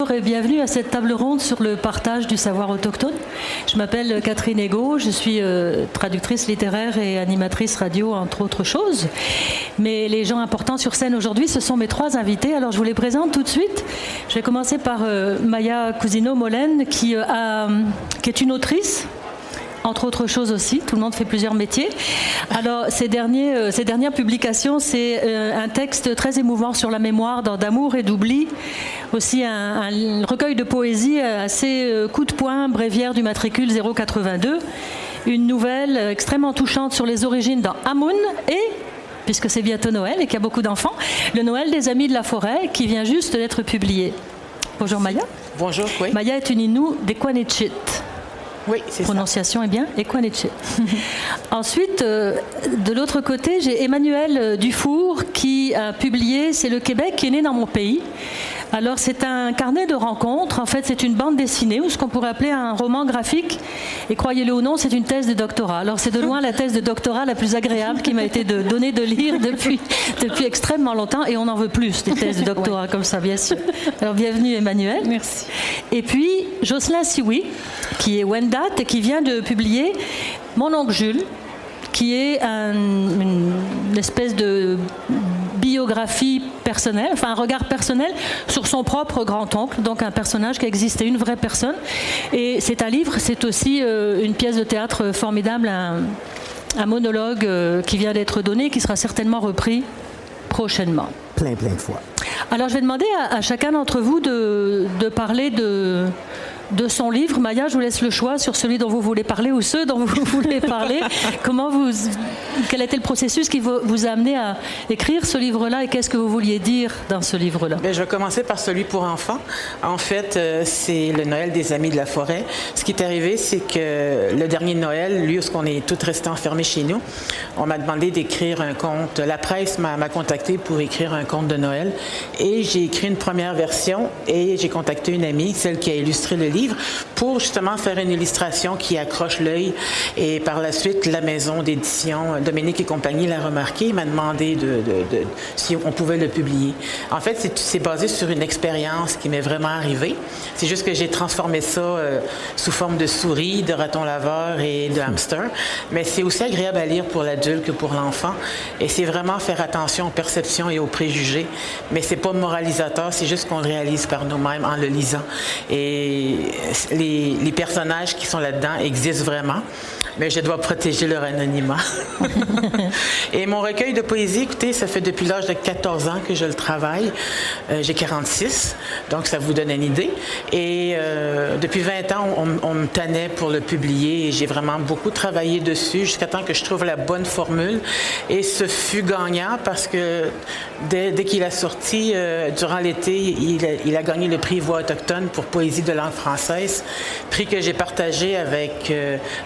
Bonjour et bienvenue à cette table ronde sur le partage du savoir autochtone. Je m'appelle Catherine Ego, je suis euh, traductrice littéraire et animatrice radio entre autres choses. Mais les gens importants sur scène aujourd'hui, ce sont mes trois invités. Alors je vous les présente tout de suite. Je vais commencer par euh, Maya Cousino-Molène euh, qui est une autrice, entre autres choses aussi. Tout le monde fait plusieurs métiers. Alors, ces, derniers, euh, ces dernières publications, c'est euh, un texte très émouvant sur la mémoire d'amour et d'oubli. Aussi un, recueil de poésie assez euh, coup de poing, bréviaire du matricule 082. Une nouvelle extrêmement touchante sur les origines dans Amun et puisque c'est bientôt Noël et qu'il y a beaucoup d'enfants, le Noël des Amis de la Forêt qui vient juste d'être publié. Bonjour Maya. Bonjour, oui. Maya est une Innu des Quanichit. Oui, c'est Prononciation est bien. Equaniche. Ensuite, euh, de l'autre côté, j'ai Emmanuel euh, Dufour qui a publié C'est le Québec qui est né dans mon pays. Alors c'est un carnet de rencontres, en fait c'est une bande dessinée ou ce qu'on pourrait appeler un roman graphique. Et croyez-le ou non, c'est une thèse de doctorat. Alors c'est de loin la thèse de doctorat la plus agréable qui m'a été de, donnée de lire depuis, depuis extrêmement longtemps et on en veut plus des thèses de doctorat comme ça, bien sûr. Alors bienvenue Emmanuel. Merci. Et puis Jocelyn Sioui, qui est Wendat et qui vient de publier Mon oncle Jules, qui est une espèce de biographie personnelle, enfin un regard personnel sur son propre grand-oncle, donc un personnage qui existait, une vraie personne. Et c'est un livre, c'est aussi euh, une pièce de théâtre formidable, un, monologue euh, qui vient d'être donné, qui sera certainement repris prochainement. Plein, plein de fois. Alors je vais demander à, chacun d'entre vous de, de parler de de son livre. Maya, je vous laisse le choix sur celui dont vous voulez parler ou ceux dont vous voulez parler. Comment vous, quel était le processus qui vous a amené à écrire ce livre-là et qu'est-ce que vous vouliez dire dans ce livre-là? Ben, je vais commencer par celui pour enfants. En fait, euh, c'est le Noël des Amis de la forêt. Ce qui est arrivé, c'est que le dernier Noël, lui, qu'on est tous restés enfermés chez nous, on m'a demandé d'écrire un conte. La presse m'a contacté pour écrire un conte de Noël et j'ai écrit une première version et j'ai contacté une amie, celle qui a illustré le livre pour justement faire une illustration qui accroche l'œil. Et par la suite, la maison d'édition Dominique et compagnie l'a remarqué, m'a demandé de, si on pouvait le publier. En fait, c'est basé sur une expérience qui m'est vraiment arrivée. C'est juste que j'ai transformé ça euh, sous forme de souris, de raton laveur et de hamster. Mais c'est aussi agréable à lire pour l'adulte que pour l'enfant. Et c'est vraiment faire attention aux perceptions et aux préjugés. Mais c'est pas moralisateur, c'est juste qu'on le réalise par nous-mêmes en le lisant. Et les, personnages qui sont là-dedans existent vraiment, mais je dois protéger leur anonymat. et mon recueil de poésie, écoutez, ça fait depuis l'âge de 14 ans que je le travaille. Euh, j'ai 46, donc ça vous donne une idée. Et euh, depuis 20 ans, on, me tenait pour le publier et j'ai vraiment beaucoup travaillé dessus jusqu'à temps que je trouve la bonne formule. Et ce fut gagnant parce que dès, qu'il a sorti, euh, durant l'été, il, il, a gagné le prix Voix autochtone pour poésie de langue française, prix que j'ai partagé avec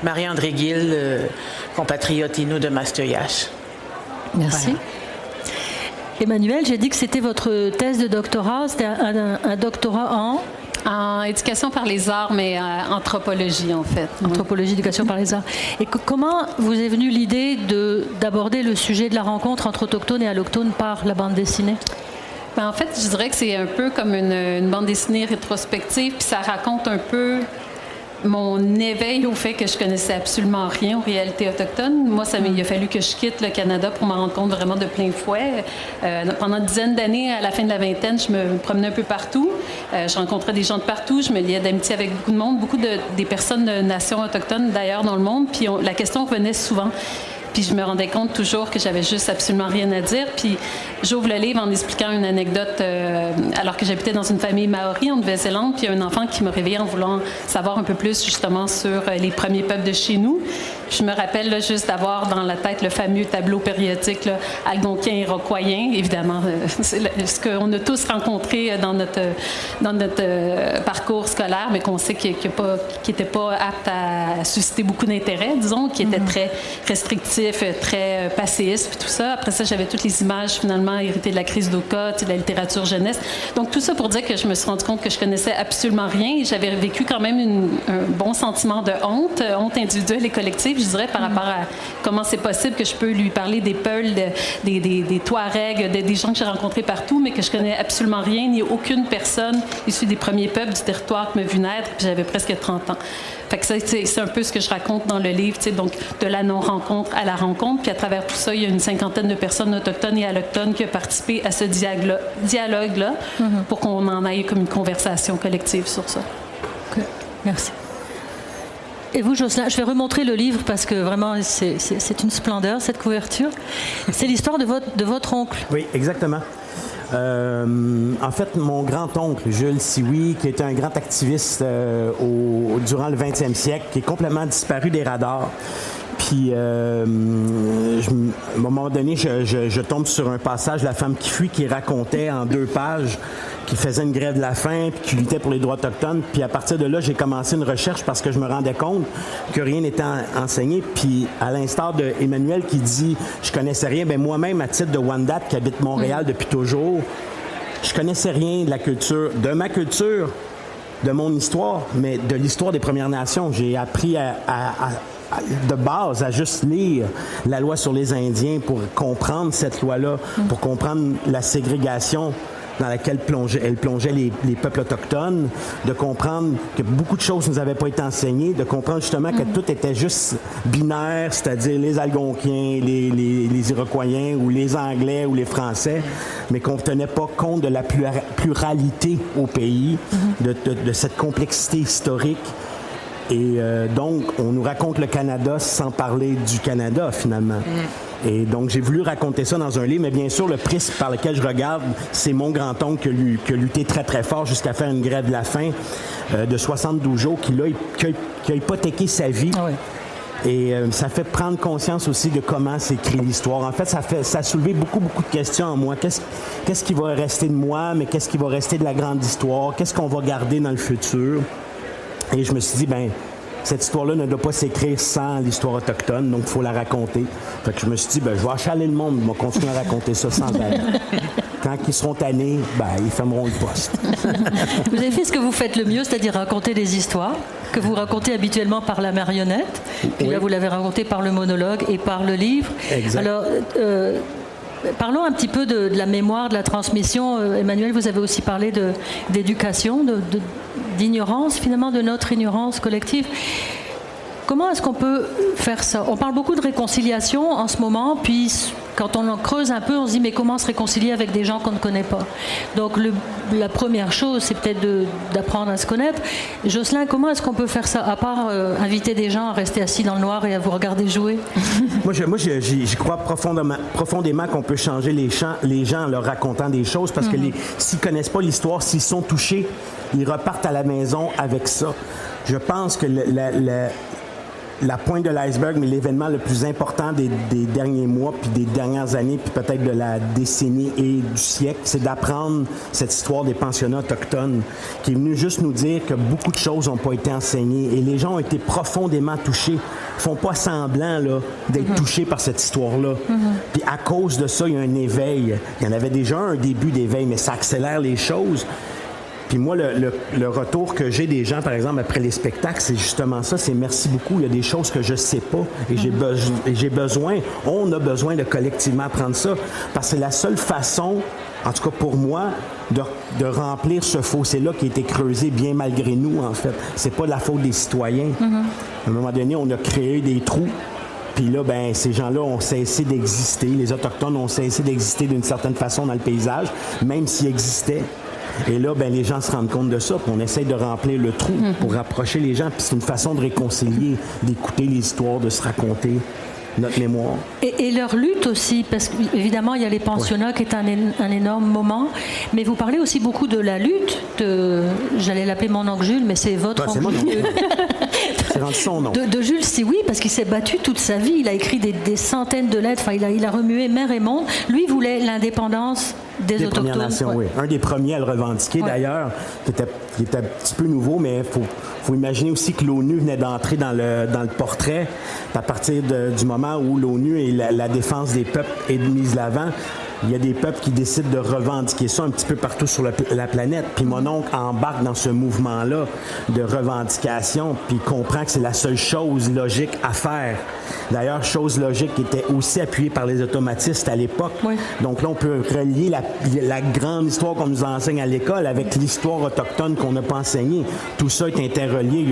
Marie-André Gill, euh, compatriote Inou de Master Yash. Merci. Emmanuel, j'ai dit que c'était votre thèse de doctorat. C'était un, doctorat en en éducation par les arts, mais euh, anthropologie en fait. Anthropologie, éducation par les arts. Et comment vous est venue l'idée d'aborder le sujet de la rencontre entre autochtones et allochtones par la bande dessinée? Ben, En fait, je dirais que c'est un peu comme une, une bande dessinée rétrospective, puis ça raconte un peu mon éveil au fait que je connaissais absolument rien aux réalités autochtones. Moi, ça il a fallu que je quitte le Canada pour m'en rendre compte vraiment de plein fouet. Euh, pendant une dizaine d'années, à la fin de la vingtaine, je me promenais un peu partout. Euh, je rencontrais des gens de partout. Je me liais d'amitié avec beaucoup de monde, beaucoup de, des personnes de nations autochtones d'ailleurs dans le monde. Puis la question revenait souvent. Puis je me rendais compte toujours que j'avais juste absolument rien à dire. Puis j'ouvre le livre en expliquant une anecdote euh, alors que j'habitais dans une famille maori en Nouvelle-Zélande. Puis il y a un enfant qui me réveillait en voulant savoir un peu plus justement sur euh, les premiers peuples de chez nous. Je me rappelle juste d'avoir dans la tête le fameux tableau périodique là, algonquin et roquoyen. Évidemment, euh, c'est ce qu'on a tous rencontré dans notre, dans notre parcours scolaire, mais qu'on sait qu'il n'était pas, apte à susciter beaucoup d'intérêt, disons, qui était mhm. très restrictif, très passéiste, puis tout ça. Après ça, j'avais toutes les images finalement héritées de la crise d'Oka, de la littérature jeunesse. Donc tout ça pour dire que je me suis rendu compte que je connaissais absolument rien. J'avais vécu quand même un bon sentiment de honte, honte individuelle et collective, je dirais, par rapport à comment c'est possible que je peux lui parler des Peuls, des, des, des, Touaregs, des, gens que j'ai rencontrés partout, mais que je connais absolument rien, ni aucune personne issue des premiers peuples du territoire qui me vu naître, puis j'avais presque 30 ans. Fait que c'est un peu ce que je raconte dans le livre, donc de la non-rencontre à la rencontre. Puis à travers tout ça, il y a une cinquantaine de personnes autochtones et allochtones qui ont participé à ce dialogue-là mm-hmm. pour qu'on en aille comme une conversation collective sur ça. Merci. Et vous, Jocelyn, je vais remontrer le livre parce que vraiment, c'est une splendeur, cette couverture. C'est l'histoire de votre, de votre oncle. Oui, exactement. Euh, en fait, mon grand-oncle, Jules Sioui, qui était un grand activiste euh, au, durant le 20e siècle, qui est complètement disparu des radars. Puis, euh, à un moment donné, je, je, tombe sur un passage, La femme qui fuit, qui racontait en deux pages qui faisait une grève de la faim, puis qui luttait pour les droits autochtones. Puis à partir de là, j'ai commencé une recherche parce que je me rendais compte que rien n'était enseigné. Puis à l'instar de Emmanuel qui dit je connaissais rien, ben moi-même à titre de Wandat qui habite Montréal mm. depuis toujours, je connaissais rien de la culture, de ma culture, de mon histoire, mais de l'histoire des Premières Nations. J'ai appris à, de base à juste lire la loi sur les Indiens pour comprendre cette loi-là, pour comprendre la ségrégation dans laquelle plongeait, elle plongeait les, peuples autochtones, de comprendre que beaucoup de choses nous avaient pas été enseignées, de comprendre justement que tout était juste binaire, c'est-à-dire les Algonquiens, les, les, Iroquois ou les Anglais ou les Français, mais qu'on ne tenait pas compte de la pluralité au pays, de, cette complexité historique. Et euh, donc, on nous raconte le Canada sans parler du Canada, finalement. Mhm. Et donc, j'ai voulu raconter ça dans un livre, mais bien sûr, le prisme par lequel je regarde, c'est mon grand-oncle qui, a lutté très, très fort jusqu'à faire une grève de la faim euh, de 72 jours, qui, a, hypothéqué sa vie. Ah Et euh, ça fait prendre conscience aussi de comment s'écrit l'histoire. En fait, ça, fait, ça a soulevé beaucoup, beaucoup de questions en moi. Qu'est-ce, qu'est-ce qui va rester de moi, mais qu'est-ce qui va rester de la grande histoire? Qu'est-ce qu'on va garder dans le futur? Et je me suis dit, ben cette histoire-là ne doit pas s'écrire sans l'histoire autochtone, donc il faut la raconter. Fait que je me suis dit, ben, je vais achaler le monde, je vais continuer à raconter ça sans elle. Quand ils seront tannés, ben, ils fermeront le poste. vous avez fait ce que vous faites le mieux, c'est-à-dire raconter des histoires que vous racontez habituellement par la marionnette. Puis là, vous l'avez raconté par le monologue et par le livre. Exact. Alors, euh, Parlons un petit peu de, la mémoire, de la transmission. Euh, Emmanuel, vous avez aussi parlé d'éducation, d'ignorance, finalement, de notre ignorance collective. Comment est-ce qu'on peut faire ça? On parle beaucoup de réconciliation en ce moment, puis quand on en creuse un peu, on se dit mais comment se réconcilier avec des gens qu'on ne connaît pas? Donc la première chose, c'est peut-être d'apprendre à se connaître. Jocelyn, comment est-ce qu'on peut faire ça, à part euh, inviter des gens à rester assis dans le noir et à vous regarder jouer? Moi, je, moi, j'y crois profondément, profondément qu'on peut changer les, les gens en leur racontant des choses, parce que mhm. s'ils connaissent pas l'histoire, s'ils sont touchés, ils repartent à la maison avec ça. Je pense que la, la pointe de l'iceberg, mais l'événement le plus important des, derniers mois, puis des dernières années, puis peut-être de la décennie et du siècle, c'est d'apprendre cette histoire des pensionnats autochtones, qui est venu juste nous dire que beaucoup de choses n'ont pas été enseignées et les gens ont été profondément touchés. Ils font pas semblant là, d'être mhm. touchés par cette histoire-là. Mhm. Puis à cause de ça, il y a un éveil. Il y en avait déjà un début d'éveil, mais ça accélère les choses. Puis moi, le, retour que j'ai des gens, par exemple, après les spectacles, c'est justement ça, c'est merci beaucoup. Il y a des choses que je sais pas et j'ai mhm. besoin, on a besoin de collectivement apprendre ça. Parce que c'est la seule façon, en tout cas pour moi, de, remplir ce fossé-là qui a été creusé bien malgré nous, en fait. C'est pas la faute des citoyens. Mhm. À un moment donné, on a créé des trous puis là, ben, ces gens-là ont cessé d'exister. Les Autochtones ont cessé d'exister d'une certaine façon dans le paysage, même s'ils existaient. Et là, ben, les gens se rendent compte de ça, puis on essaye de remplir le trou mhm. pour rapprocher les gens. Puis c'est une façon de réconcilier, d'écouter les histoires, de se raconter notre mémoire. Et, leur lutte aussi, parce qu'évidemment, il y a les pensionnats qui est un, un, énorme moment, mais vous parlez aussi beaucoup de la lutte de, j'allais l'appeler mon oncle Jules, mais c'est votre oncle Jules. de, Jules Sioui, parce qu'il s'est battu toute sa vie. Il a écrit des, centaines de lettres. Enfin, il a, il a remué mer et monde. Lui voulait l'indépendance des, des Premières Nations, oui. Un des premiers à le revendiquer, d'ailleurs, qui était, un petit peu nouveau, mais il faut, faut, imaginer aussi que l'ONU venait d'entrer dans le, dans le portrait à partir du moment où l'ONU et la, la, défense des peuples est mise l'avant il y a des peuples qui décident de revendiquer ça un petit peu partout sur la, planète. Puis mon oncle embarque dans ce mouvement-là de revendication, puis comprend que c'est la seule chose logique à faire. D'ailleurs, chose logique qui était aussi appuyée par les automatistes à l'époque. Donc là, on peut relier la, grande histoire qu'on nous enseigne à l'école avec l'histoire autochtone qu'on n'a pas enseignée. Tout ça est interrelié.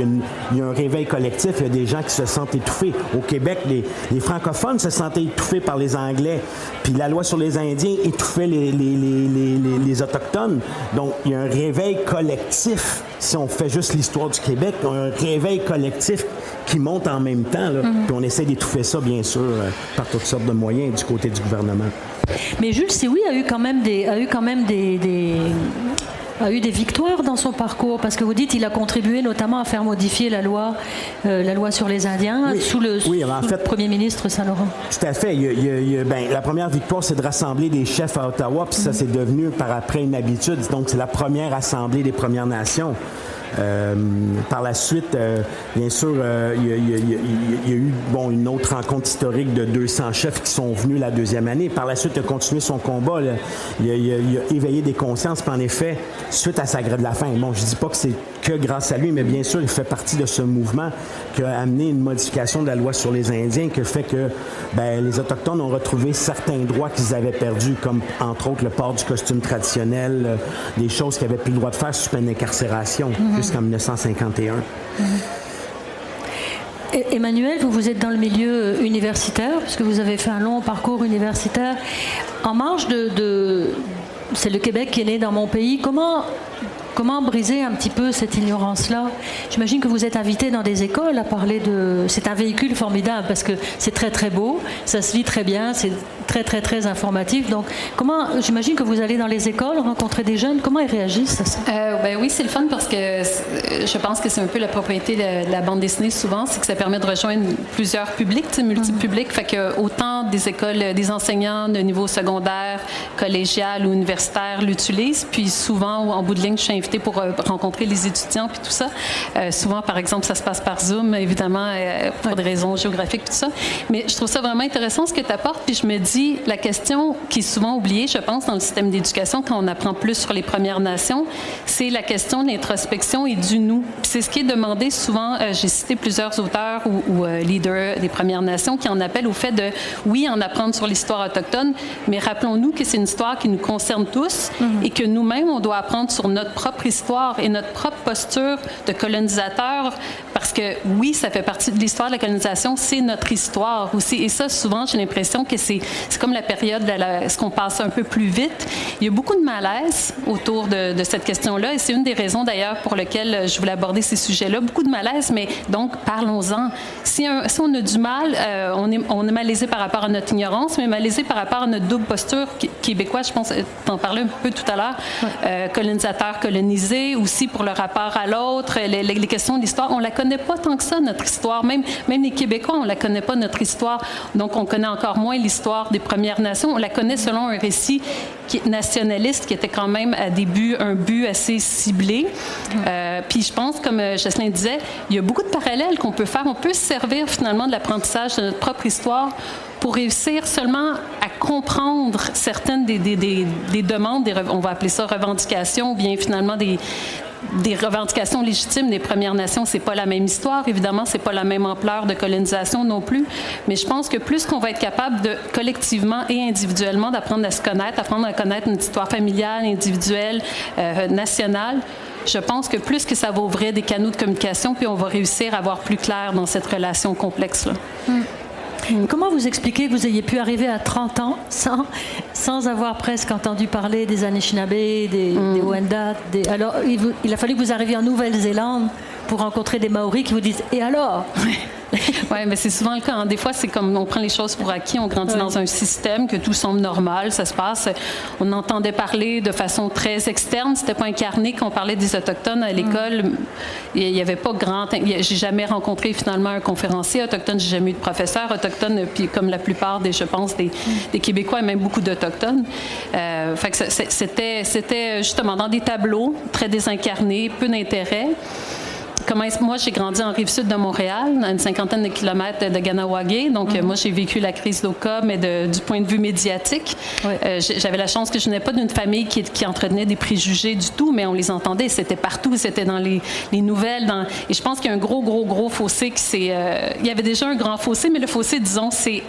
Il y, a un réveil collectif. Il y a des gens qui se sentent étouffés. Au Québec, les, les francophones se sentaient étouffés par les Anglais. Puis la loi sur les Indiens étouffaient les, les, Autochtones. Donc, il y a un réveil collectif, si on fait juste l'histoire du Québec, un réveil collectif qui monte en même temps. Mm-hmm. Puis on essaie d'étouffer ça, bien sûr, euh, par toutes sortes de moyens du côté du gouvernement. Mais Jules oui a eu quand même des, a eu quand même des, a eu des victoires dans son parcours parce que vous dites il a contribué notamment à faire modifier la loi, euh, la loi sur les Indiens sous, le, premier ministre Saint-Laurent. Tout à fait. Ben, la première victoire, c'est de rassembler des chefs à Ottawa, puis ça, c'est devenu par après une habitude. Donc, c'est la première assemblée des Premières Nations. Euh, par la suite, euh, bien sûr, euh, il, y a, eu bon, une autre rencontre historique de 200 chefs qui sont venus la deuxième année. Par la suite, il a continué son combat. Il, a, éveillé des consciences. Puis en effet, suite à sa grève de la faim, bon, je dis pas que c'est que grâce à lui, mais bien sûr, il fait partie de ce mouvement qui a amené une modification de la loi sur les Indiens, qui fait que ben, les Autochtones ont retrouvé certains droits qu'ils avaient perdus, comme entre autres le port du costume traditionnel, des choses qu'ils n'avaient plus le droit de faire sous peine d'incarcération. Mm-hmm jusqu'en 1951. Emmanuel, vous, vous êtes dans le milieu universitaire, puisque vous avez fait un long parcours universitaire. En marge de, de c'est le Québec qui est né dans mon pays. Comment Comment briser un petit peu cette ignorance-là? J'imagine que vous êtes invité dans des écoles à parler de... C'est un véhicule formidable parce que c'est très très beau, ça se lit très bien, c'est très très très informatif. Donc comment, j'imagine que vous allez dans les écoles rencontrer des jeunes, comment ils réagissent à ça? Euh, ben Oui, c'est le fun parce que je pense que c'est un peu la propriété de, la bande dessinée souvent, c'est que ça permet de rejoindre plusieurs publics, multi-publics. Fait que autant des écoles, des enseignants de niveau secondaire, collégial ou universitaire l'utilisent, puis souvent en bout de ligne, je suis pour euh, rencontrer les étudiants puis tout ça. Euh, souvent, par exemple, ça se passe par Zoom, évidemment, euh, pour des raisons géographiques, tout ça. Mais je trouve ça vraiment intéressant ce que tu apportes. Puis je me dis, la question qui est souvent oubliée, je pense, dans le système d'éducation, quand on apprend plus sur les Premières Nations, c'est la question de l'introspection et du nous. C'est ce qui est demandé souvent. J'ai cité plusieurs auteurs ou, leaders des Premières Nations qui en appellent au fait de, oui, en apprendre sur l'histoire autochtone, mais rappelons-nous que c'est une histoire qui nous concerne tous mm-hmm. et que nous-mêmes, on doit apprendre sur notre propre histoire et notre propre posture de colonisateur, parce que oui, ça fait partie de l'histoire de la colonisation, c'est notre histoire aussi. Et ça, souvent, j'ai l'impression que c'est comme la période de la, ce qu'on passe un peu plus vite. Il y a beaucoup de malaise autour de, de cette question-là, et c'est une des raisons d'ailleurs pour lesquelles je voulais aborder ces sujets-là. Beaucoup de malaise, mais donc parlons-en. Si, si, on a du mal, euh, on, est, on est malaisé par rapport à notre ignorance, mais malaisé par rapport à notre double posture québécoise, je pense, t'en parlais un peu tout à l'heure, euh, colonisateur, colonisateur aussi pour le rapport à l'autre, les, questions d'histoire. On la connaît pas tant que ça, notre histoire. Même, même les Québécois, on la connaît pas, notre histoire. Donc, on connaît encore moins l'histoire Premières Nations. On la connaît selon un récit nationaliste, qui était quand même à début un but assez ciblé. Euh, puis je pense, comme euh, Jocelyn disait, il y a beaucoup de parallèles qu'on peut faire. On peut se servir finalement de l'apprentissage de notre propre histoire pour réussir seulement à comprendre certaines des, des, des, demandes, on va appeler ça revendications, ou bien finalement des, des revendications légitimes des Premières Nations, c'est pas la même histoire. Évidemment, c'est pas la même ampleur de colonisation non plus. Mais je pense que plus qu'on va être capable de collectivement et individuellement d'apprendre à se connaître, apprendre à connaître notre histoire familiale, individuelle, euh, nationale, je pense que plus que ça va ouvrir des canaux de communication, puis on va réussir à voir plus clair dans cette relation complexe-là. Comment vous expliquez que vous ayez pu arriver à 30 ans sans, sans avoir presque entendu parler des Anishinaabe, des, des mm. Wendat Alors, il, a fallu que vous arriviez en Nouvelle-Zélande pour rencontrer des Maoris qui vous disent Et alors Oui, mais c'est souvent le cas. Hein. Des fois, c'est comme on prend les choses pour acquis, on grandit dans un système que tout semble normal, ça se passe. On entendait parler de façon très externe, c'était pas incarné quand on parlait des Autochtones à l'école. Il n'y avait pas grand. J'ai jamais rencontré finalement un conférencier autochtone, j'ai jamais eu de professeur autochtone, puis comme la plupart des, je pense, des, Québécois et même beaucoup d'Autochtones. Euh, fait que c'était, c'était justement dans des tableaux très désincarnés, peu d'intérêt moi, j'ai grandi en rive sud de Montréal, à une cinquantaine de kilomètres de Ganawagé. Donc, mhm. moi, j'ai vécu la crise d'Oka, mais du point de vue médiatique. Euh, j'avais la chance que je n'ai pas d'une famille qui, entretenait des préjugés du tout, mais on les entendait. C'était partout. C'était dans les, nouvelles. Dans... Et je pense qu'il y a un gros, gros, gros fossé qui s'est. Euh, il y avait déjà un grand fossé, mais le fossé, disons, c'est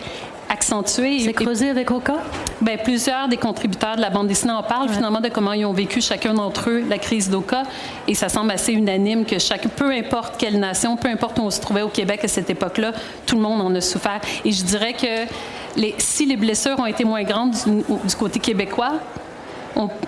accentué. C'est creusé avec Oka? Bien, plusieurs des contributeurs de la bande dessinée en parlent finalement de comment ils ont vécu chacun d'entre eux la crise d'Oka. Et ça semble assez unanime que chaque, peu importe quelle nation, peu importe où on se trouvait au Québec à cette époque-là, tout le monde en a souffert. Et je dirais que les, si les blessures ont été moins grandes du, côté québécois,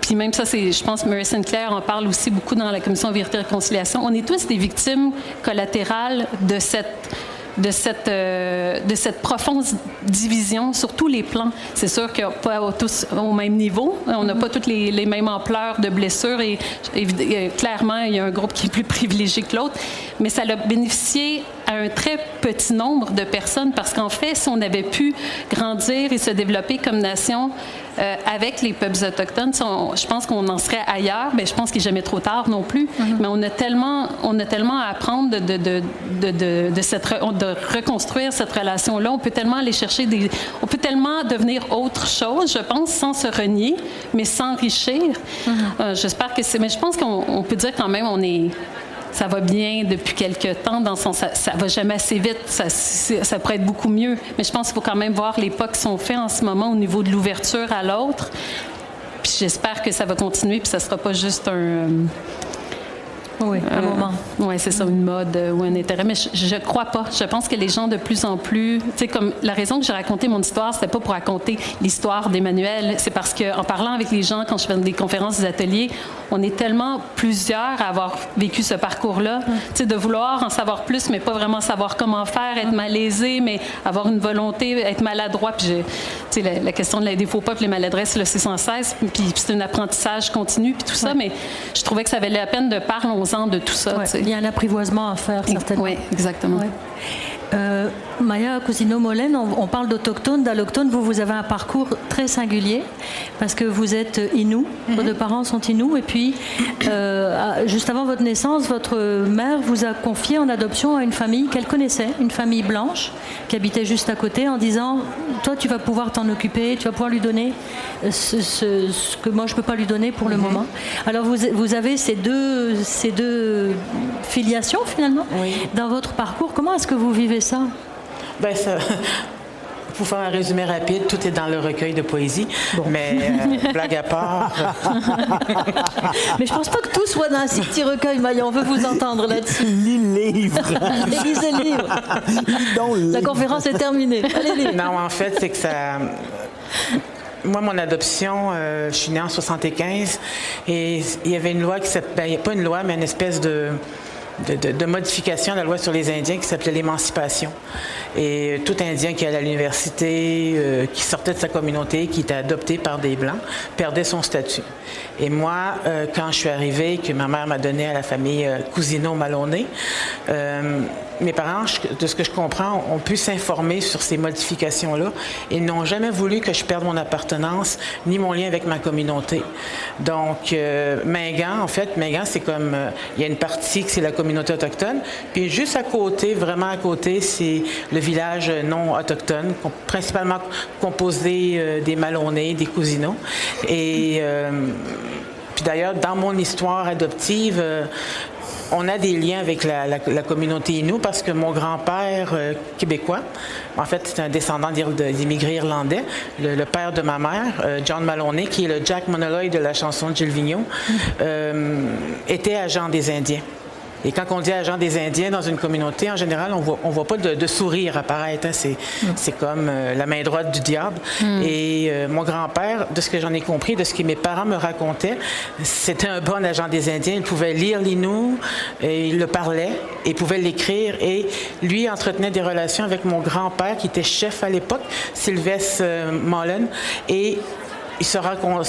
puis même ça, c'est, je pense, Mary Sinclair en parle aussi beaucoup dans la commission Vérité et Réconciliation. On est tous des victimes collatérales de cette de cette, euh, de cette profonde division sur tous les plans. C'est sûr que pas tous au même niveau. On n'a pas toutes les, les, mêmes ampleurs de blessures et, clairement, il y a un groupe qui est plus privilégié que l'autre. Mais ça a bénéficié à un très petit nombre de personnes parce qu'en fait, si on avait pu grandir et se développer comme nation, euh, avec les peuples autochtones, je pense qu'on en serait ailleurs, mais je pense qu'il n'est jamais trop tard non plus. Mm-hmm. Mais on a tellement, on a tellement à apprendre de, de, de, de, cette, de reconstruire cette relation-là. On peut tellement aller chercher des, on peut tellement devenir autre chose, je pense, sans se renier, mais s'enrichir. Mm-hmm. Euh, j'espère que c'est, mais je pense qu'on peut dire quand même, on est ça va bien depuis quelques temps, dans ça, ça va jamais assez vite, ça, ça pourrait être beaucoup mieux. Mais je pense qu'il faut quand même voir les pas qui sont faits en ce moment au niveau de l'ouverture à l'autre. Puis j'espère que ça va continuer, puis ça sera pas juste un oui, un euh, moment. Oui, c'est ça, une mode euh, ou un intérêt. Mais je, ne crois pas. Je pense que les gens de plus en plus, tu sais, comme la raison que j'ai raconté mon histoire, c'était pas pour raconter l'histoire d'Emmanuel. C'est parce qu'en parlant avec les gens, quand je fais des conférences, des ateliers, on est tellement plusieurs à avoir vécu ce parcours-là. Mm. De vouloir en savoir plus, mais pas vraiment savoir comment faire, être malaisé, mais avoir une volonté, être maladroit. Puis, sais, la, question de la défaut pas, les maladresses, c'est sans cesse. Puis, c'est un apprentissage continu, puis tout ça. Mais je trouvais que ça valait la peine de parler de tout ça. Il y a un apprivoisement à faire, certainement. Oui, exactement. Euh, Maya Cousino-Molène, on, parle d'autochtones, d'allochtones. Vous, vous avez un parcours très singulier parce que vous êtes Inou, mhm. vos deux parents sont Inou. Et puis, euh, juste avant votre naissance, votre mère vous a confié en adoption à une famille qu'elle connaissait, une famille blanche qui habitait juste à côté, en disant Toi, tu vas pouvoir t'en occuper, tu vas pouvoir lui donner ce, que moi, je ne peux pas lui donner pour le mhm. moment. Alors, vous, vous, avez ces deux, ces deux filiations, finalement, dans votre parcours. Comment est-ce que vous vivez ça? Ben, ça, pour faire un résumé rapide, tout est dans le recueil de poésie. Mais euh, blague à part. mais je pense pas que tout soit dans un petit recueil, Maya. On veut vous entendre là-dessus. Lis le livre. lisez le livre. La conférence est terminée. Allez, Non, en fait, c'est que ça. Moi, mon adoption, euh, je suis née en 75 et il y avait une loi qui s'appelait, ben, pas une loi, mais une espèce de de, modification de la loi sur les Indiens qui s'appelait l'émancipation. Et tout Indien qui allait à l'université, euh, qui sortait de sa communauté, qui était adopté par des Blancs, perdait son statut. Et moi, euh, quand je suis arrivée, que ma mère m'a donné à la famille euh, Cousino-Maloney, mes parents, de ce que je comprends, ont pu s'informer sur ces modifications-là et n'ont jamais voulu que je perde mon appartenance ni mon lien avec ma communauté. Donc, euh, Mingan, en fait, Mingan, c'est comme, euh, il y a une partie que c'est la communauté autochtone, puis juste à côté, vraiment à côté, c'est le village non autochtone, principalement composé euh, des Malonais, des Cousinos. Et puis d'ailleurs, dans mon histoire adoptive, on a des liens avec la, communauté Innu parce que mon grand-père euh, québécois, en fait, c'est un descendant d'immigrés irlandais, le, père de ma mère, euh, John Maloney, qui est le Jack Monoloy de la chanson de Gilles Vigneault, euh, était agent des Indiens. Et quand on dit agent des Indiens dans une communauté, en général, on voit, on voit pas de, sourire apparaître. Hein. C'est, mm. c'est comme euh, la main droite du diable. Mm. Et euh, mon grand-père, de ce que j'en ai compris, de ce que mes parents me racontaient, c'était un bon agent des Indiens. Il pouvait lire l'Inou, et il le parlait, et il pouvait l'écrire. Et lui entretenait des relations avec mon grand-père, qui était chef à l'époque, Sylvestre euh, Mullen. Et ils se,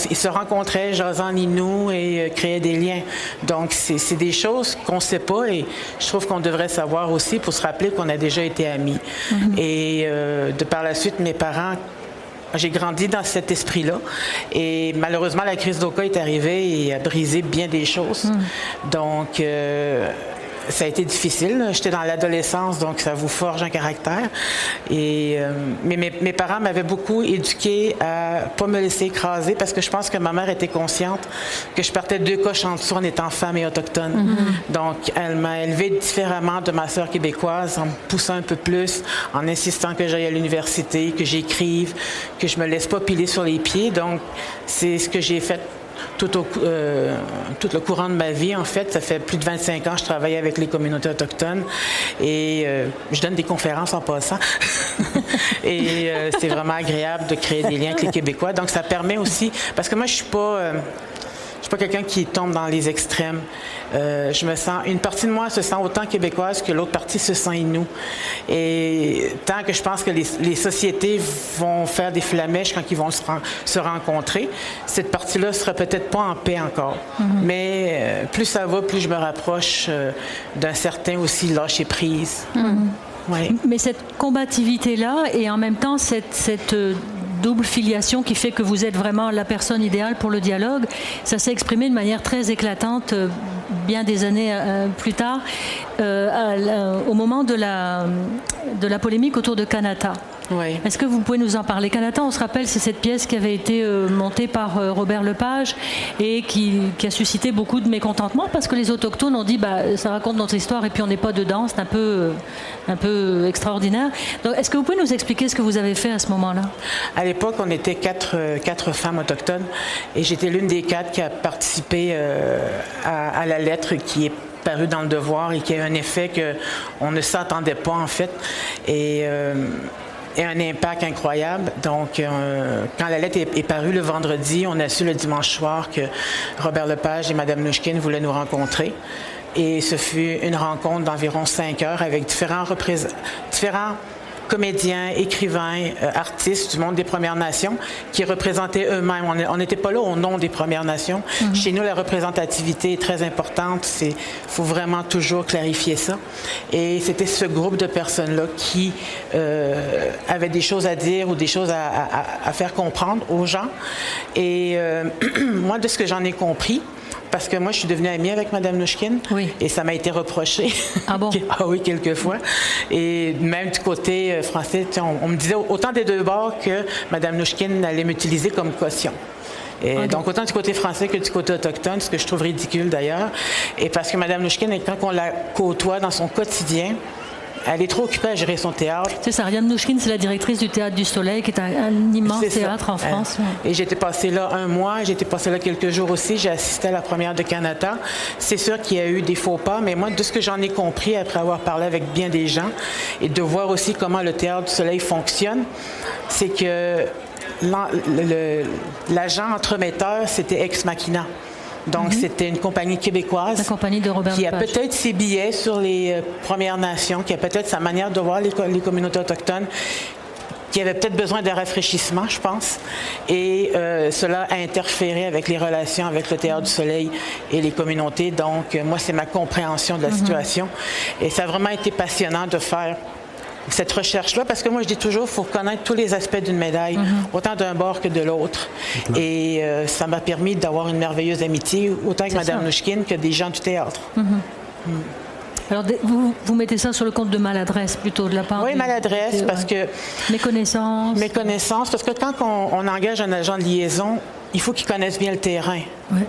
ils se rencontraient, jasant Ninou et euh, créaient des liens. Donc, c'est des choses qu'on ne sait pas et je trouve qu'on devrait savoir aussi pour se rappeler qu'on a déjà été amis. Mm-hmm. Et euh, de par la suite, mes parents j'ai grandi dans cet esprit-là. Et malheureusement, la crise d'Oka est arrivée et a brisé bien des choses. Mm. Donc, euh, ça a été difficile. J'étais dans l'adolescence, donc ça vous forge un caractère. Et, euh, mais mes, parents m'avaient beaucoup éduqué à pas me laisser écraser parce que je pense que ma mère était consciente que je partais deux coches en dessous en étant femme et autochtone. Mm-hmm. Donc, elle m'a élevée différemment de ma sœur québécoise en me poussant un peu plus, en insistant que j'aille à l'université, que j'écrive, que je me laisse pas piler sur les pieds. Donc, c'est ce que j'ai fait euh, tout le courant de ma vie, en fait. Ça fait plus de 25 ans que je travaille avec les communautés autochtones et euh, je donne des conférences en passant. et euh, c'est vraiment agréable de créer des liens avec les Québécois. Donc, ça permet aussi, parce que moi, je suis pas suis pas quelqu'un qui tombe dans les extrêmes. Euh, je me sens, une partie de moi se sent autant québécoise que l'autre partie se sent inou. Et tant que je pense que les, sociétés vont faire des flamèches quand ils vont se, rencontrer, cette partie-là sera peut-être pas en paix encore. Mm-hmm. Mais euh, plus ça va, plus je me rapproche euh, d'un certain aussi lâcher prise. Mm-hmm. Mais cette combativité-là et en même temps cette, cette double filiation qui fait que vous êtes vraiment la personne idéale pour le dialogue. Ça s'est exprimé de manière très éclatante euh, bien des années euh, plus tard, euh, au moment de la, de la polémique autour de Kanata. Est-ce que vous pouvez nous en parler? Kanata, on se rappelle, c'est cette pièce qui avait été montée par Robert Lepage et qui, a suscité beaucoup de mécontentement parce que les autochtones ont dit bah, ça raconte notre histoire et puis on n'est pas dedans, c'est un peu, un peu extraordinaire. est-ce que vous pouvez nous expliquer ce que vous avez fait à ce moment-là? L'époque, on était quatre, euh, quatre femmes autochtones et j'étais l'une des quatre qui a participé euh, à, la lettre qui est parue dans le devoir et qui a un effet qu'on ne s'attendait pas en fait. Et, euh, un impact incroyable. Donc, quand la lettre est, parue le vendredi, on a su le dimanche soir que Robert Lepage et Mme Nouchkine voulaient nous rencontrer. Et ce fut une rencontre d'environ cinq heures avec différents, différents comédiens, écrivains, euh, artistes du monde des Premières Nations qui représentaient eux-mêmes. On n'était pas là au nom des Premières Nations. Mhm. Chez nous, la représentativité est très importante. Il faut vraiment toujours clarifier ça. Et c'était ce groupe de personnes-là qui euh, avaient des choses à dire ou des choses à, faire comprendre aux gens. Et euh, moi, de ce que j'en ai compris, parce que moi, je suis devenue amie avec Mme Nouchkine. Oui. Et ça m'a été reproché. Ah bon? ah oui, quelquefois. Et même du côté euh, français, on, me disait autant des deux bords que Mme Nouchkine allait m'utiliser comme caution. Et Donc, autant du côté français que du côté autochtone, ce que je trouve ridicule d'ailleurs. Et parce que Mme Nouchkine, quand on la côtoie dans son quotidien, elle est trop occupée à gérer son théâtre. C'est ça, Ariane Nouchkine, c'est la directrice du Théâtre du Soleil, qui est un, immense théâtre en France. Et j'étais passée là un mois, j'étais passée là quelques jours aussi, j'ai assisté à la première de Canada. C'est sûr qu'il y a eu des faux pas, mais moi, de ce que j'en ai compris après avoir parlé avec bien des gens et de voir aussi comment le Théâtre du Soleil fonctionne, c'est que l'agent entremetteur, c'était Ex Machina. Donc, mhm. c'était une compagnie québécoise. compagnie de Robert Qui a peut-être ses billets sur les euh, Premières Nations, qui a peut-être sa manière de voir les, communautés autochtones, qui avait peut-être besoin d'un rafraîchissement, je pense. Et euh, cela a interféré avec les relations avec le Théâtre du Soleil et les communautés. Donc, euh, moi, c'est ma compréhension de la mhm. situation. Et ça a vraiment été passionnant de faire cette recherche-là, parce que moi, je dis toujours, il faut connaître tous les aspects d'une médaille, mhm. autant d'un bord que de l'autre. Et euh, ça m'a permis d'avoir une merveilleuse amitié, autant avec Mme Nouchkine que des gens du théâtre. Mhm. Mm. Alors, vous, vous, mettez ça sur le compte de maladresse plutôt de la part Oui, maladresse, parce que. Méconnaissance. Méconnaissance, parce que quand on engage un agent de liaison, il faut qu'ils connaissent bien le terrain.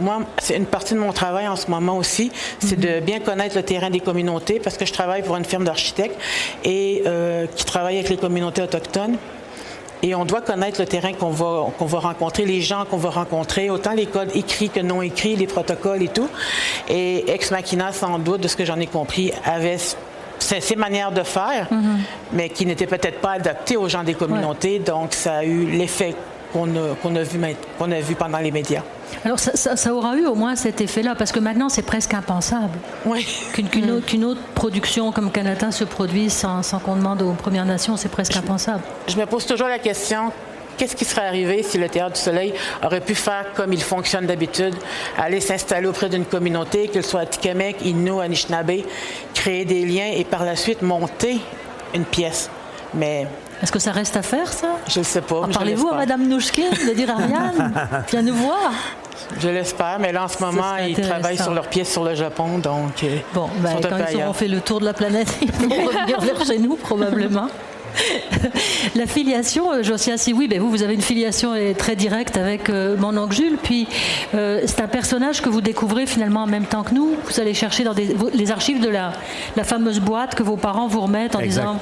Moi, c'est une partie de mon travail en ce moment aussi, c'est de bien connaître le terrain des communautés parce que je travaille pour une firme d'architectes et euh, qui travaille avec les communautés autochtones. Et on doit connaître le terrain qu'on va, qu'on va rencontrer, les gens qu'on va rencontrer, autant les codes écrits que non écrits, les protocoles et tout. Et Ex Machina, sans doute, de ce que j'en ai compris, avait ses manières de faire, mm-hmm. mais qui n'étaient peut-être pas adaptées aux gens des communautés. Donc, ça a eu l'effet qu'on a, a, vu, qu'on a vu pendant les médias. Alors ça, aura eu au moins cet effet-là, parce que maintenant c'est presque impensable oui. qu'une autre, production comme Canada se produise sans, qu'on demande aux Premières Nations, c'est presque impensable. Je me pose toujours la question, qu'est-ce qui serait arrivé si le Théâtre du Soleil aurait pu faire comme il fonctionne d'habitude, aller s'installer auprès d'une communauté, qu'elle soit Tikamek, Innu, Anishinaabe, créer des liens et par la suite monter une pièce? Mais est-ce que ça reste à faire, ça? Je ne sais pas. Parlez-vous à Mme Nouchkin de dire Ariane, viens nous voir. Je l'espère, mais là, en ce moment, ils travaillent sur leur pièce sur le Japon, donc. Euh, bon, ben, quand ils auront fait le tour de la planète, ils vont revenir vers chez nous, probablement. La filiation, euh, Josia, si oui, ben vous, vous avez une filiation euh, très directe avec euh, mon oncle Jules. Puis c'est un personnage que vous découvrez finalement en même temps que nous. Vous allez chercher dans les archives de la, la, fameuse boîte que vos parents vous remettent en disant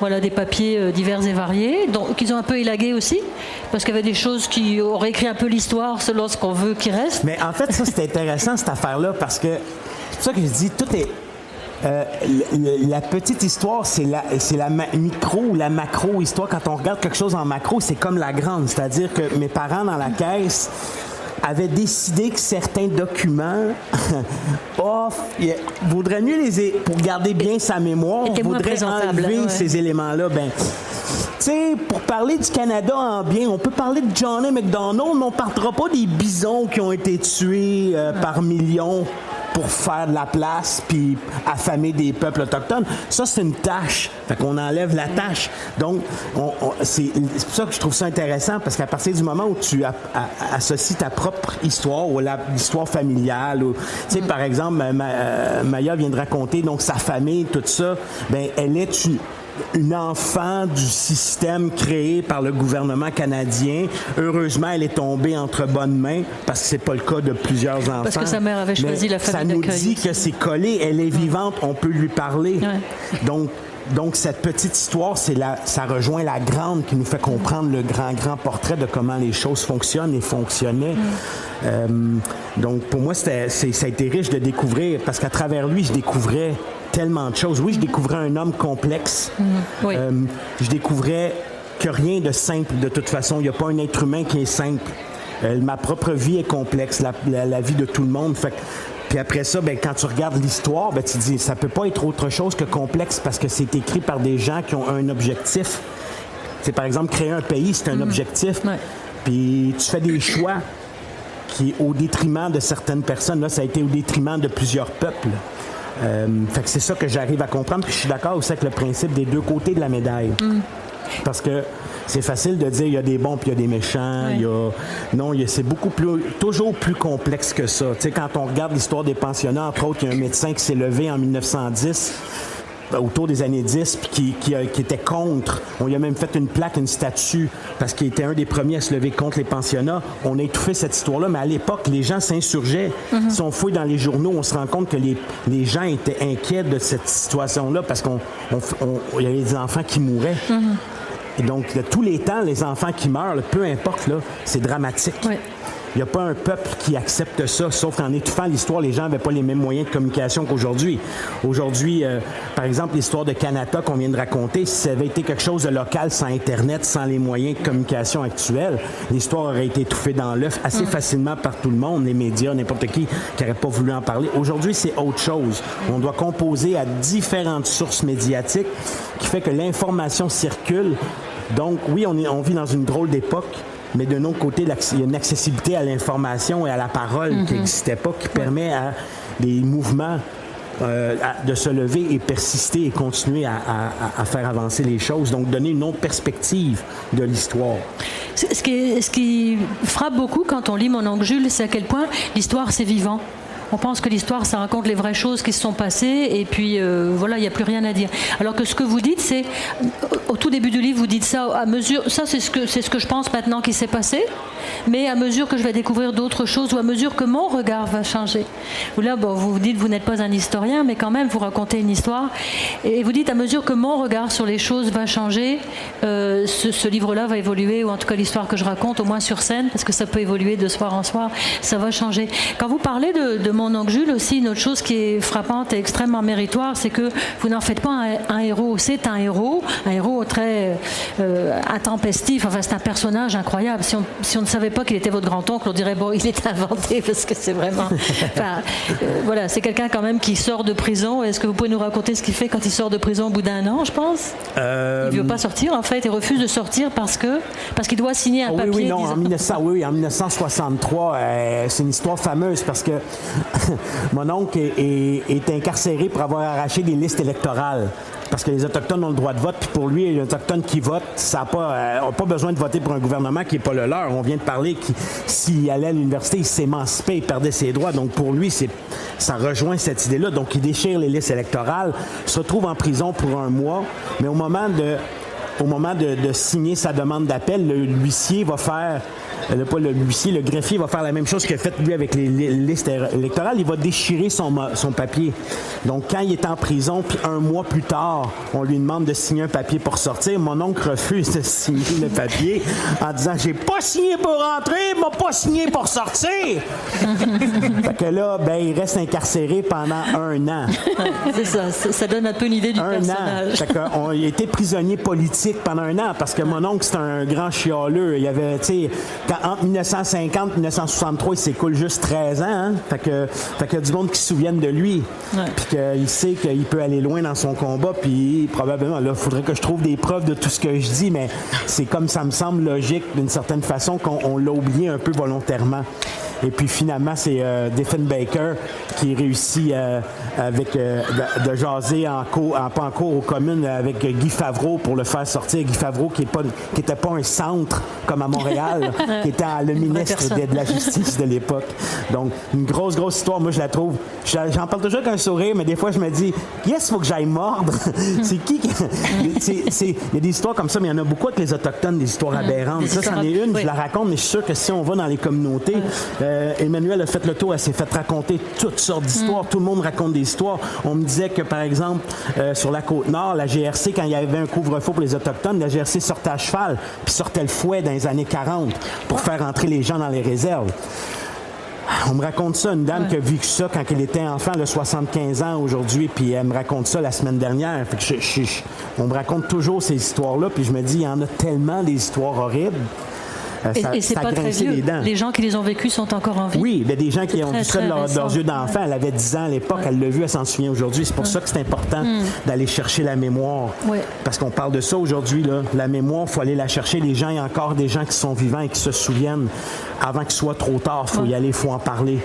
voilà des papiers divers et variés, donc qu'ils ont un peu élagué aussi, parce qu'il y avait des choses qui auraient écrit un peu l'histoire selon ce qu'on veut qu'il reste. Mais en fait, ça c'est intéressant cette affaire-là parce que c'est pour ça que je dis tout est euh, la petite histoire, c'est la, c'est la micro ou la macro histoire. Quand on regarde quelque chose en macro, c'est comme la grande. C'est-à-dire que mes parents dans la caisse avaient décidé que certains documents, oh, vaudrait mieux les pour garder bien sa mémoire, vaudrait enlever ces éléments-là. Ben, tu sais, pour parler du Canada en bien, on peut parler de Johnny McDonald, mais on ne partira pas des bisons qui ont été tués euh, par millions pour faire de la place puis affamer des peuples autochtones. Ça, c'est une tâche. Fait qu'on enlève la tâche. Donc, c'est pour ça que je trouve ça intéressant parce qu'à partir du moment où tu associes ta propre histoire ou l'histoire familiale, ou, tu sais, par exemple, euh, Maya vient de raconter donc sa famille, tout ça, ben elle est une une enfant du système créé par le gouvernement canadien. Heureusement, elle est tombée entre bonnes mains parce que c'est pas le cas de plusieurs enfants. Parce que sa mère avait choisi la famille Ça nous dit que c'est collé, elle est vivante, on peut lui parler. Donc donc, cette petite histoire, c'est la, ça rejoint la grande qui nous fait comprendre le grand, grand portrait de comment les choses fonctionnent et fonctionnaient. Mm. Euh, donc, pour moi, ça a été riche de découvrir, parce qu'à travers lui, je découvrais tellement de choses. Oui, je découvrais un homme complexe. Mhm. Euh, je découvrais que rien de simple de toute façon. Il n'y a pas un être humain qui est simple. Euh, ma propre vie est complexe, la, vie de tout le monde. Fait puis après ça, ben, quand tu regardes l'histoire, ben, tu te dis, ça peut pas être autre chose que complexe parce que c'est écrit par des gens qui ont un objectif. C'est par exemple créer un pays, c'est un mhm. objectif. Puis tu fais des choix qui, au détriment de certaines personnes, là, ça a été au détriment de plusieurs peuples. Euh, fait que c'est ça que j'arrive à comprendre. Puis je suis d'accord aussi avec le principe des deux côtés de la médaille. Mm. Parce que c'est facile de dire il y a des bons puis il y a des méchants. Il y a... Non, c'est beaucoup plus, toujours plus complexe que ça. Tu sais, quand on regarde l'histoire des pensionnats, entre autres, il y a un médecin qui s'est levé en 1910 euh, autour des années 10, puis qui, était contre. On lui a même fait une plaque, une statue, parce qu'il était un des premiers à se lever contre les pensionnats. On a étouffé cette histoire-là, mais à l'époque, les gens s'insurgeaient. Mhm. Si on fouille dans les journaux, on se rend compte que les, les gens étaient inquiets de cette situation-là, parce qu'il y avait des enfants qui mouraient. Mhm. Et donc, de tous les temps, les enfants qui meurent, peu importe, là, c'est dramatique. Il n'y a pas un peuple qui accepte ça, sauf qu'en étouffant l'histoire, les gens n'avaient pas les mêmes moyens de communication qu'aujourd'hui. Aujourd'hui, euh, par exemple, l'histoire de Canada qu'on vient de raconter, si ça avait été quelque chose de local sans Internet, sans les moyens de communication actuels, l'histoire aurait été étouffée dans l'œuf assez mm. facilement par tout le monde, les médias, n'importe qui qui n'aurait pas voulu en parler. Aujourd'hui, c'est autre chose. On doit composer à différentes sources médiatiques qui fait que l'information circule. Donc, oui, on, est, on vit dans une drôle d'époque, mais d'un autre côté, il y a une accessibilité à l'information et à la parole qui n'existait mhm. pas, qui permet à des mouvements euh, de se lever et persister et continuer à, faire avancer les choses. Donc, donner une autre perspective de l'histoire. Ce qui, ce qui frappe beaucoup quand on lit Mon oncle Jules, c'est à quel point l'histoire, c'est vivant. On pense que l'histoire, ça raconte les vraies choses qui se sont passées, et puis euh, voilà, il n'y a plus rien à dire. Alors que ce que vous dites, c'est au tout début du livre, vous dites ça à mesure. Ça, c'est ce que c'est ce que je pense maintenant qui s'est passé, mais à mesure que je vais découvrir d'autres choses ou à mesure que mon regard va changer. Là, bon, vous dites vous n'êtes pas un historien, mais quand même vous racontez une histoire, et vous dites à mesure que mon regard sur les choses va changer, euh, ce, livre-là va évoluer, ou en tout cas l'histoire que je raconte, au moins sur scène, parce que ça peut évoluer de soir en soir, ça va changer. Quand vous parlez de, mon oncle Jules aussi, une autre chose qui est frappante et extrêmement méritoire, c'est que vous n'en faites pas un, héros. C'est un héros, un héros très euh, intempestif. Enfin, c'est un personnage incroyable. Si on, si on ne savait pas qu'il était votre grand-oncle, on dirait bon, il est inventé parce que c'est vraiment. Enfin, euh, voilà, c'est quelqu'un quand même qui sort de prison. Est-ce que vous pouvez nous raconter ce qu'il fait quand il sort de prison au bout d'un an, je pense? Euh... Il ne veut pas sortir en fait. Il refuse de sortir parce que parce qu'il doit signer un ah papier. Oui, non, en, 1900, oui, en 1963, euh, c'est une histoire fameuse parce que mon oncle est, incarcéré pour avoir arraché des listes électorales parce que les Autochtones ont le droit de vote, puis pour lui, les Autochtones qui votent, ça n'a pas, euh, pas besoin de voter pour un gouvernement qui n'est pas le leur. On vient de parler que s'il allait à l'université, il s'émancipait, il perdait ses droits. Donc pour lui, ça rejoint cette idée-là. Donc il déchire les listes électorales, se retrouve en prison pour un mois, mais au moment de au moment de, signer sa demande d'appel, l'huissier va faire le, pas le huissier, le greffier va faire la même chose qu'il a fait lui avec les, listes électorales. Il va déchirer son, son papier. Donc, quand il est en prison, puis un mois plus tard, on lui demande de signer un papier pour sortir, mon oncle refuse de signer le papier en disant J'ai pas signé pour rentrer, m'a pas signé pour sortir. fait que là, ben, il reste incarcéré pendant un an. C'est ça, ça donne un peu une idée du un personnage. An. Fait on, il a été prisonnier politique pendant un an parce que mon oncle, c'est un grand chialeux. Il avait, tu sais, entre 1950 et 1963, il s'écoule juste 13 ans. Hein? Fait que, fait qu'il y a du monde qui se souvienne de lui. Puis qu'il sait qu'il peut aller loin dans son combat. Puis probablement, là, il faudrait que je trouve des preuves de tout ce que je dis, mais c'est comme ça me semble logique d'une certaine façon qu'on l'a oublié un peu volontairement. Et puis finalement, c'est euh, Baker qui réussit euh, avec euh, de, jaser en cours, en, pas en cours aux communes avec Guy Favreau pour le faire sortir. Guy Favreau qui n'était pas, pas un centre comme à Montréal, qui était le ministre de, la Justice de l'époque. Donc, une grosse, grosse histoire. Moi, je la trouve. J'en parle toujours avec un sourire, mais des fois, je me dis, yes, il faut que j'aille mordre. c'est qui Il y a des histoires comme ça, mais il y en a beaucoup avec les Autochtones, des histoires aberrantes. Ça, c'en est une, je la raconte, mais je suis sûr que si on va dans les communautés, euh, Emmanuel a fait le tour, elle s'est fait raconter toutes sortes d'histoires. Mm. Tout le monde raconte des histoires. On me disait que, par exemple, euh, sur la côte nord, la GRC, quand il y avait un couvre-feu pour les Autochtones, la GRC sortait à cheval, puis sortait le fouet dans les années 40 pour faire entrer les gens dans les réserves. On me raconte ça, une dame qui a vécu ça quand elle était enfant, de 75 ans aujourd'hui, puis elle me raconte ça la semaine dernière. on me raconte toujours ces histoires-là, puis je me dis, il y en a tellement des histoires horribles. Euh, et, c'est pas très vieux. Les, gens qui les ont vécus sont encore en vie. Oui, a des gens qui ont vu ça de leurs yeux d'enfant. Elle avait 10 ans à l'époque, elle l'a vu, elle s'en souvient aujourd'hui. C'est pour ça que c'est important hmm. d'aller chercher la mémoire. Parce qu'on parle de ça aujourd'hui, la mémoire, il faut aller la chercher. Les gens, il y a encore des gens qui sont vivants et qui se souviennent avant qu'il soit trop tard. Il faut y aller, il faut en parler.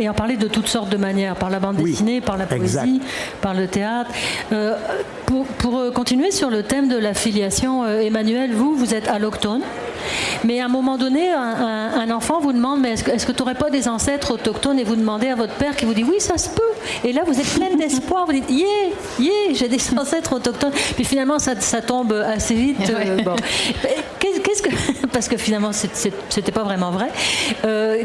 Et en parler de toutes sortes de manières, par la bande dessinée, par la poésie, par le théâtre. Euh, pour, euh, continuer sur le thème de la filiation, Emmanuel, vous, vous êtes alloctone. Mais à un moment donné, un, enfant vous demande Mais est-ce que tu n'aurais pas des ancêtres autochtones Et vous demandez à votre père qui vous dit Oui, ça se peut. Et là, vous êtes pleine d'espoir. Vous dites Yeah, yeah, j'ai des ancêtres autochtones. Puis finalement, ça, tombe assez vite. Euh, qu'est-ce que. Parce que finalement, c'était pas vraiment vrai. Euh,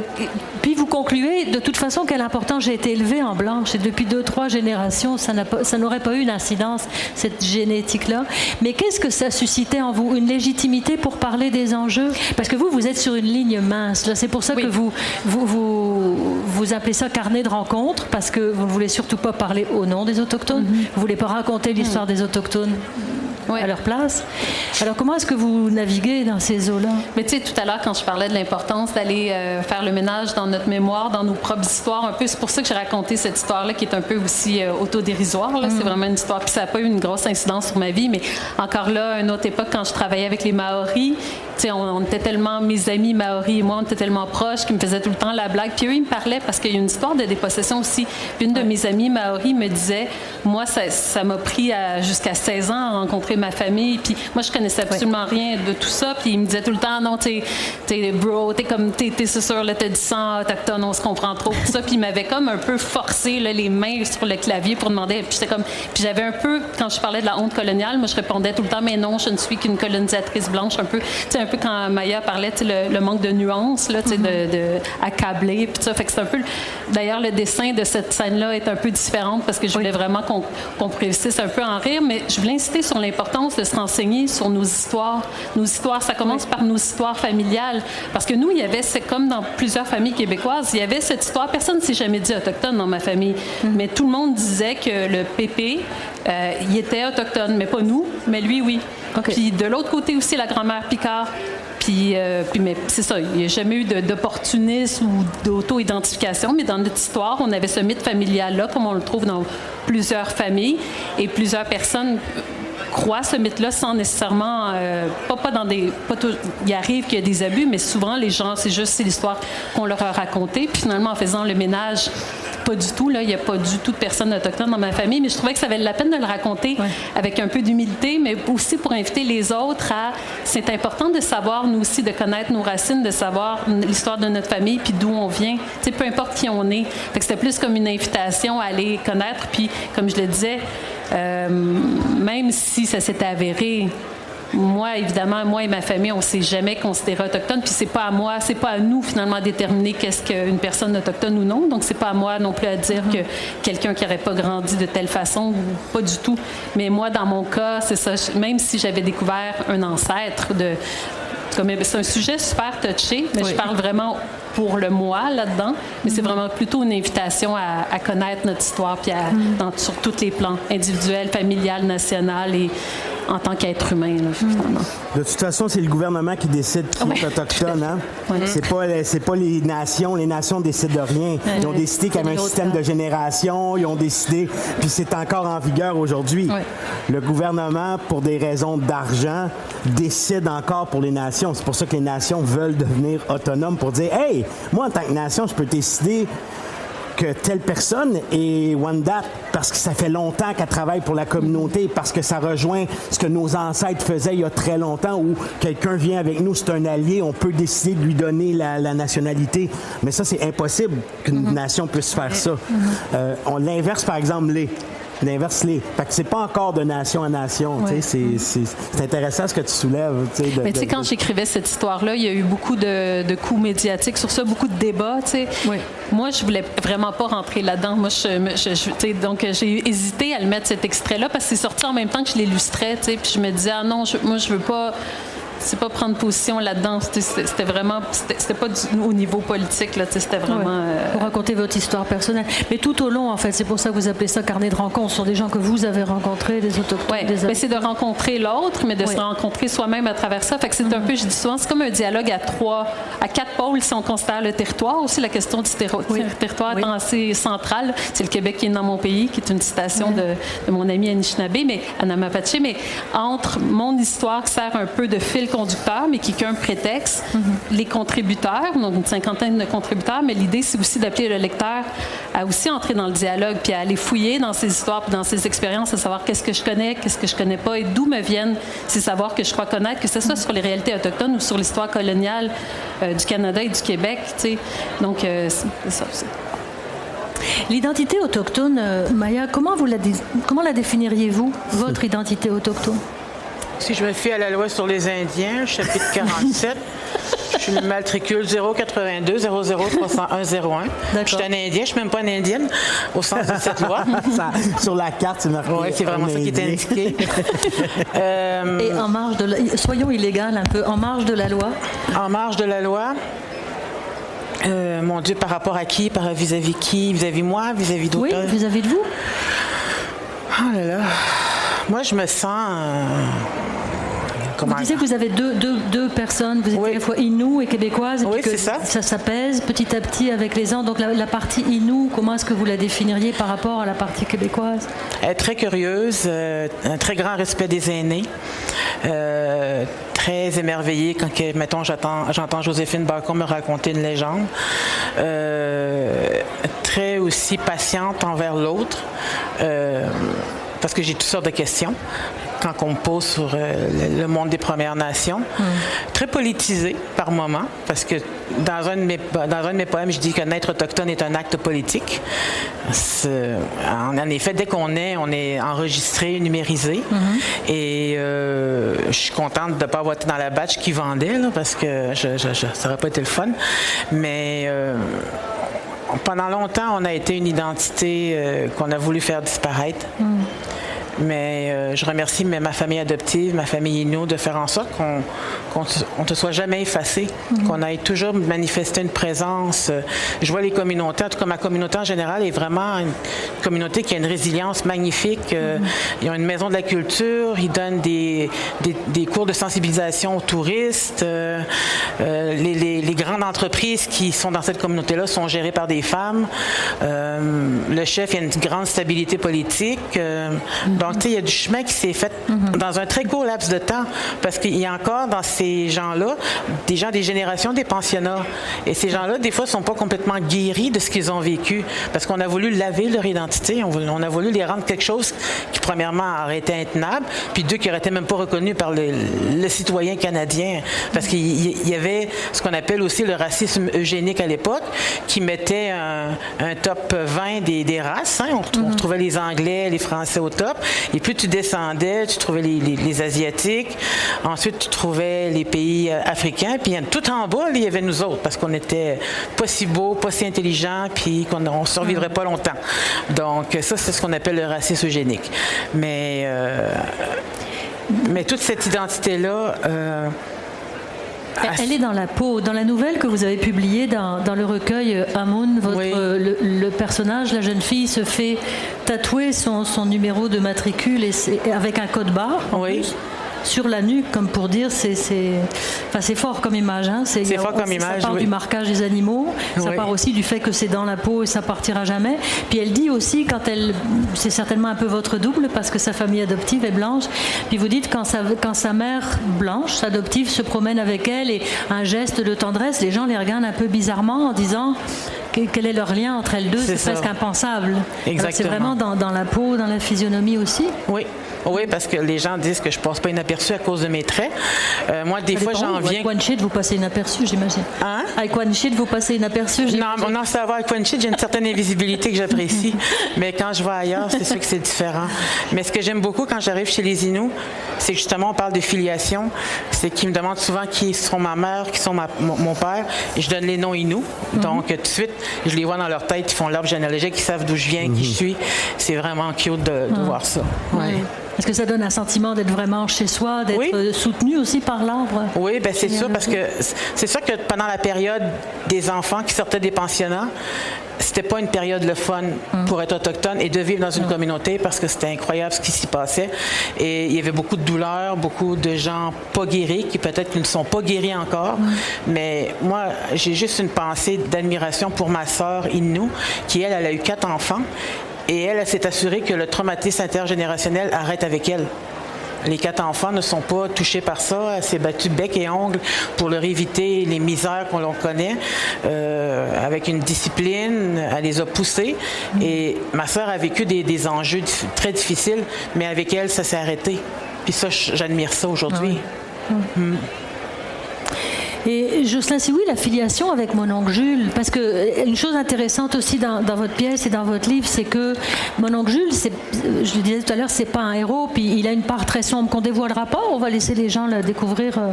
puis vous concluez De toute façon, quelle importance j'ai été élevée en blanche. Et depuis deux, trois générations, ça n'aurait pas, pas eu d'incidence, cette génétique-là. Mais qu'est-ce que ça suscitait en vous? Une légitimité pour parler des enjeux? Parce que vous, vous êtes sur une ligne mince. C'est pour ça que vous, vous, vous, vous, appelez ça carnet de rencontre, parce que vous ne voulez surtout pas parler au nom des Autochtones. Mm-hmm. Vous ne voulez pas raconter l'histoire mm. des Autochtones? À leur place. Alors, comment est-ce que vous naviguez dans ces eaux-là? Mais tu sais, tout à l'heure, quand je parlais de l'importance d'aller euh, faire le ménage dans notre mémoire, dans nos propres histoires, un peu, c'est pour ça que j'ai raconté cette histoire-là qui est un peu aussi euh, autodérisoire. C'est mm. vraiment une histoire, puis ça n'a pas eu une grosse incidence sur ma vie, mais encore là, à une autre époque, quand je travaillais avec les Maoris, on, était tellement, mes amis Maori et moi, on était tellement proches qu'ils me faisaient tout le temps la blague. Puis eux, ils me parlaient parce qu'il y a une histoire de dépossession aussi. Puis une de mes amies Maori me disait, moi, ça m'a pris jusqu'à 16 ans à rencontrer ma famille. Puis moi, je connaissais absolument rien de tout ça. Puis il me disait tout le temps, non, t'es, t'es bro, t'es comme, t'es, t'es sûr, là, t'as du sang autochtone, on se comprend trop. Tout ça. Puis il m'avait comme un peu forcé les mains sur le clavier pour demander. Puis j'étais comme, puis j'avais un peu, quand je parlais de la honte coloniale, moi, je répondais tout le temps, mais non, je ne suis qu'une colonisatrice blanche, un peu, un peu quand Maya parlait, le, le manque de nuances, là, de, de accabler, puis ça. Fait que c'est un peu. D'ailleurs, le dessin de cette scène-là est un peu différent parce que je voulais vraiment qu'on réussisse un peu en rire, mais je voulais insister sur l'importance de se renseigner sur nos histoires. Nos histoires, ça commence par nos histoires familiales. Parce que nous, il y avait, c'est comme dans plusieurs familles québécoises, il y avait cette histoire. Personne ne s'est jamais dit autochtone dans ma famille, mm. mais tout le monde disait que le pépé, euh, il était autochtone, mais pas nous, mais lui, oui. Puis de l'autre côté aussi, la grand-mère Picard. Puis, euh, puis mais c'est ça, il n'y a jamais eu d'opportunisme ou d'auto-identification, mais dans notre histoire, on avait ce mythe familial-là, comme on le trouve dans plusieurs familles, et plusieurs personnes croient ce mythe-là sans nécessairement, euh, pas, pas dans des, pas tout, il arrive qu'il y a des abus, mais souvent les gens, c'est juste l'histoire qu'on leur a racontée, puis finalement en faisant le ménage pas du tout. Là, il n'y a pas du tout de personnes autochtones dans ma famille, mais je trouvais que ça valait la peine de le raconter avec un peu d'humilité, mais aussi pour inviter les autres à. C'est important de savoir, nous aussi, de connaître nos racines, de savoir l'histoire de notre famille, puis d'où on vient. Peu importe qui on est. c'était plus comme une invitation à aller connaître, puis comme je le disais, euh, même si ça s'est avéré moi, évidemment, moi et ma famille, on s'est jamais considéré autochtone. Puis c'est pas à moi, c'est pas à nous finalement à déterminer qu'est-ce qu'une personne autochtone ou non. Donc c'est pas à moi non plus à dire que quelqu'un qui n'aurait pas grandi de telle façon pas du tout. Mais moi, dans mon cas, c'est ça. Même si j'avais découvert un ancêtre de c'est un sujet super touché, mais je parle vraiment pour le moi là-dedans, mais c'est vraiment plutôt une invitation à, connaître notre histoire puis mm. sur tous les plans, individuels, familial, national et en tant qu'être humain, finalement. De toute façon, c'est le gouvernement qui décide qui est autochtone. Hein? C'est pas, pas les nations. Les nations décident de rien. Ils ont décidé qu'il y avait un système de génération. Ils ont décidé, puis c'est encore en vigueur aujourd'hui. Le gouvernement, pour des raisons d'argent, décide encore pour les nations. C'est pour ça que les nations veulent devenir autonomes pour dire, hey, moi en tant que nation, je peux décider que telle personne est Wanda parce que ça fait longtemps qu'elle travaille pour la communauté, parce que ça rejoint ce que nos ancêtres faisaient il y a très longtemps, où quelqu'un vient avec nous, c'est un allié, on peut décider de lui donner la, nationalité. Mais ça, c'est impossible qu'une mm-hmm. nation puisse faire ça. Mm-hmm. Euh, on l'inverse, par exemple, les l'inverse les. Fait que c'est pas encore de nation à nation. C'est intéressant ce que tu soulèves. Mais tu sais, quand j'écrivais cette histoire-là, il y a eu beaucoup de, coups médiatiques sur ça, beaucoup de débats. Oui. Moi, je voulais vraiment pas rentrer là-dedans. Moi, je, donc j'ai hésité à le mettre cet extrait-là parce que c'est sorti en même temps que je l'illustrais. Puis je me disais, ah non, moi, je veux pas c'est pas prendre position là-dedans. C'était vraiment, c'était pas au niveau politique là. C'était vraiment. Euh, pour raconter votre histoire personnelle, mais tout au long en fait. C'est pour ça que vous appelez ça carnet de rencontres. Ce sont des gens que vous avez rencontrés, des autochtones. Oui, mais c'est de rencontrer l'autre, mais de se rencontrer soi-même à travers ça. Fait que c'est un mm-hmm. peu, je dis souvent, c'est comme un dialogue à trois, à quatre pôles si on considère le territoire. Aussi la question du territoire est assez centrale. C'est le Québec qui est dans mon pays, qui est une citation de, de, mon ami Anishinaabe, mais Anamapache. Mais entre mon histoire qui sert un peu de fil conducteur, mais qui est qu'un prétexte. Mhm. Les contributeurs, donc une cinquantaine de contributeurs, mais l'idée, c'est aussi d'appeler le lecteur à aussi entrer dans le dialogue, puis à aller fouiller dans ses histoires, puis dans ses expériences, à savoir qu'est-ce que je connais, qu'est-ce que je connais pas, et d'où me viennent ces savoirs que je crois connaître, que ce soit sur les réalités autochtones ou sur l'histoire coloniale euh, du Canada et du Québec. sais. Donc, euh, c'est ça aussi. L'identité autochtone, euh, Maya, comment, vous la, comment la définiriez-vous, votre identité autochtone? Si je me fie à la loi sur les Indiens, chapitre 47, je suis le matricule 082 0030101. Je suis un Indien, je ne suis même pas une Indienne au sens de cette loi. sur la carte, c'est marqué. Oui, c'est vraiment ça qui est indiqué. Euh, Et en marge de la... soyons illégal un peu, en marge de la loi? En marge de la loi. Euh, mon Dieu, par rapport à qui? Par vis-à-vis qui? Vis-à-vis moi? Vis-à-vis d'autres? Oui, vis-à-vis de vous. Oh là là. Moi, je me sens. Euh, Vous disiez que vous avez deux, deux, deux personnes, vous êtes à la fois Inou et québécoise. oui, c'est ça. Ça s'apaise petit à petit avec les ans. Donc la, partie Inou, comment est-ce que vous la définiriez par rapport à la partie québécoise? Elle est très curieuse, euh, un très grand respect des aînés. Euh, très émerveillée quand, mettons, j'entends Joséphine Bacon me raconter une légende. Euh, très aussi patiente envers l'autre, parce que j'ai toutes sortes de questions quand on pose sur euh, le, monde des Premières Nations. Hmm. Très politisé par moments, parce que dans un, de mes, dans un de mes poèmes, je dis que naître autochtone est un acte politique. En, effet, dès qu'on est, on est enregistré, numérisé. Hmm. Et euh, je suis contente de ne pas avoir été dans la batch qui vendait, parce que je, ça n'aurait pas été le fun. Mais euh, pendant longtemps, on a été une identité qu'on a voulu faire disparaître. Hmm. Mais euh, je remercie ma famille adoptive, ma famille Inou, de faire en sorte qu'on ne te soit jamais effacé, mhm. qu'on ait toujours manifesté une présence. Je vois les communautés, en tout cas ma communauté en général est vraiment une communauté qui a une résilience magnifique. Euh, mhm. Ils ont une maison de la culture, ils donnent des, des, cours de sensibilisation aux touristes. Euh, les, les, les, grandes entreprises qui sont dans cette communauté-là sont gérées par des femmes. le chef, il y a une grande stabilité politique. Mhm. Donc, il y a du chemin qui s'est fait dans un très court laps de temps parce qu'il y a encore dans ces gens-là des gens des générations des pensionnats. Et ces gens-là, des fois, ne sont pas complètement guéris de ce qu'ils ont vécu parce qu'on a voulu laver leur identité. On, a voulu les rendre quelque chose qui, premièrement, aurait été intenable, puis deux, qui n'aurait été même pas reconnu par le, citoyen canadien. Parce qu'il y avait ce qu'on appelle aussi le racisme eugénique à l'époque, qui mettait un, top 20 des, races. Hein. On, on retrouvait les Anglais, les Français au top. Et plus tu descendais, tu trouvais les, Asiatiques. Ensuite, tu trouvais les pays euh, africains. Puis tout en bas, il y avait nous autres, parce qu'on n'était pas si beaux, pas si intelligents, puis qu'on ne survivrait pas longtemps. Donc, ça, c'est ce qu'on appelle le racisme eugénique. Mais, euh, mais toute cette identité-là... Euh, elle est dans la peau. Dans la nouvelle que vous avez publiée dans, le recueil euh, Amoun, votre, le, personnage, la jeune fille, se fait tatouer son, numéro de matricule et avec un code barre. Oui sur la nuque, comme pour dire, c'est enfin, fort comme image. Hein. C'est fort comme image. Ça part du marquage des animaux, ça part aussi du fait que c'est dans la peau et ça partira jamais. Puis elle dit aussi, quand elle, c'est certainement un peu votre double parce que sa famille adoptive est blanche. Puis vous dites quand sa, quand sa mère blanche, adoptive, se promène avec elle et un geste de tendresse, les gens les regardent un peu bizarrement en disant quel est leur lien entre elles deux? C'est presque impensable. C'est vraiment dans, dans, la peau, dans la physionomie aussi? Oui, oui, parce que les gens disent que je passe pas inaperçu à cause de mes traits. Euh, moi, des fois, j'en viens. Avec One vous passez inaperçu, j'imagine. Hein? Avec One vous passez inaperçu, Non, non, ça va. Avec One j'ai une certaine invisibilité que j'apprécie. mais quand je vais ailleurs, c'est sûr que c'est différent. Mais ce que j'aime beaucoup quand j'arrive chez les Inuits, c'est justement, on parle de filiation. C'est qu'ils me demandent souvent qui sont ma mère, qui sont mon, père. Et je donne les noms Inuits. Mhm. Donc, tout de suite, je les vois dans leur tête. Ils font l'arbre généalogique, ils savent d'où je viens, qui je mhm. suis. C'est vraiment cute de, de voir ça. Ouais. Est-ce que ça donne un sentiment d'être vraiment chez soi, d'être soutenu aussi par l'arbre? Oui, ben c'est sûr, parce que c'est sûr que pendant la période des enfants qui sortaient des pensionnats, c'était pas une période le fun mm. pour être autochtone et de vivre dans une mm. communauté parce que c'était incroyable ce qui s'y passait. Et il y avait beaucoup de douleurs, beaucoup de gens pas guéris qui peut-être ne sont pas guéris encore. Mm. Mais moi, j'ai juste une pensée d'admiration pour ma sœur Innou, qui elle, elle a eu quatre enfants et elle, s'est assurée que le traumatisme intergénérationnel arrête avec elle. Les quatre enfants ne sont pas touchés par ça. Elle s'est battue bec et ongle pour leur éviter les misères qu'on l'on connaît. Euh, avec une discipline, elle les a poussés. Et ma sœur a vécu des, enjeux très difficiles, mais avec elle, ça s'est arrêté. Puis ça, j'admire ça aujourd'hui. Ah hum. Et Jocelyn, si oui, la filiation avec mon oncle Jules, parce que euh, une chose intéressante aussi dans, votre pièce et dans votre livre, c'est que mon oncle Jules, je le disais tout à l'heure, c'est pas un héros, puis il a une part très sombre qu'on dévoilera pas. On va laisser les gens la découvrir euh,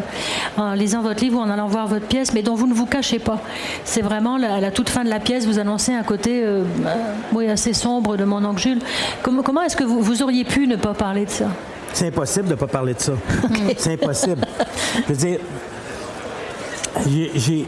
en lisant votre livre ou en allant voir votre pièce, mais dont vous ne vous cachez pas. C'est vraiment à la toute fin de la pièce, vous annoncez un côté euh, oui, assez sombre de mon oncle Jules. Comment, comment est-ce que vous, vous auriez pu ne pas parler de ça? C'est impossible de ne pas parler de ça. C'est impossible. Je veux dire, j'ai.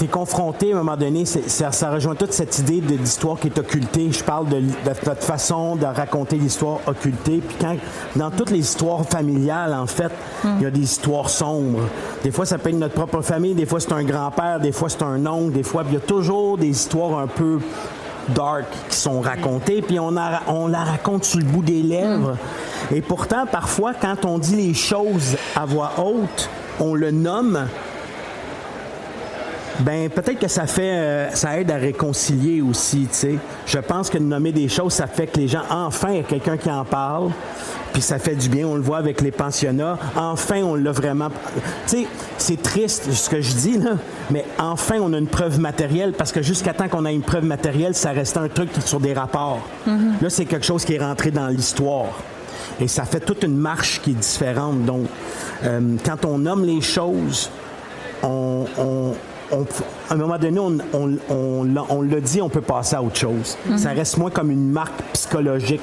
es confronté à un moment donné, ça, rejoint toute cette idée d'histoire qui est occultée. Je parle de, notre façon de raconter l'histoire occultée. Puis quand, dans toutes les histoires familiales, en fait, il y a des histoires sombres. Des fois, ça peut être notre propre famille, des fois, c'est un grand-père, des fois, c'est un oncle, des fois, il y a toujours des histoires un peu dark qui sont racontées, puis on, on la raconte sur le bout des lèvres. Et pourtant, parfois, quand on dit les choses à voix haute, on le nomme, ben peut-être que ça fait, euh, ça aide à réconcilier aussi, tu sais. Je pense que de nommer des choses, ça fait que les gens, enfin, il y a quelqu'un qui en parle, puis ça fait du bien. On le voit avec les pensionnats. Enfin, on l'a vraiment. Tu sais, c'est triste ce que je dis là, mais enfin, on a une preuve matérielle parce que jusqu'à temps qu'on ait une preuve matérielle, ça reste un truc sur des rapports. Mm-hmm. Là, c'est quelque chose qui est rentré dans l'histoire. Et ça fait toute une marche qui est différente. Donc, euh, quand on nomme les choses, on, à un moment donné, on, on, le dit, on peut passer à autre chose. Mhm. Ça reste moins comme une marque psychologique.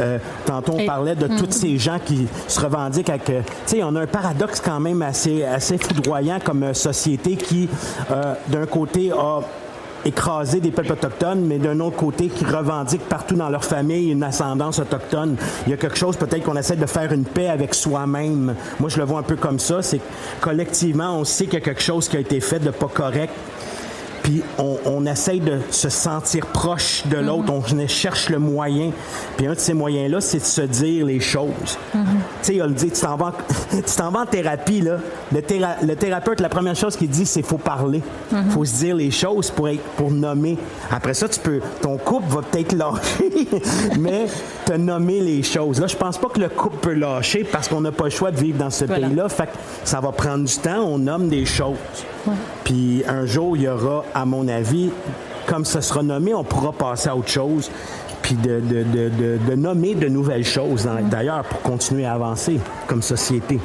Euh, tantôt, on parlait de tous mhm. ces gens qui se revendiquent avec. Euh, tu sais, on a un paradoxe quand même assez, assez foudroyant comme société qui, d'un côté, a écraser des peuples autochtones, mais d'un autre côté, qui revendiquent partout dans leur famille une ascendance autochtone. Il y a quelque chose, peut-être qu'on essaie de faire une paix avec soi-même. Moi, je le vois un peu comme ça. C'est collectivement, on sait qu'il y a quelque chose qui a été fait de pas correct puis on, on, essaye de se sentir proche de l'autre, mhm. on cherche le moyen. Puis un de ces moyens-là, c'est de se dire les choses. Mhm. Tu sais, il dit, tu t'en vas, vas, en thérapie, là. Le, thérapeute, la première chose qu'il dit, c'est faut parler. Il mhm. faut se dire les choses pour, pour nommer. Après ça, tu peux, ton couple va peut-être lâcher, mais te nommer les choses. Là, je pense pas que le couple peut lâcher parce qu'on n'a pas le choix de vivre dans ce pays-là. Fait que ça va prendre du temps, on nomme des choses. Puis un jour, il y aura, à mon avis, comme ça sera nommé, on pourra passer à autre chose, puis de, de nommer de nouvelles choses, d'ailleurs, pour continuer à avancer comme société.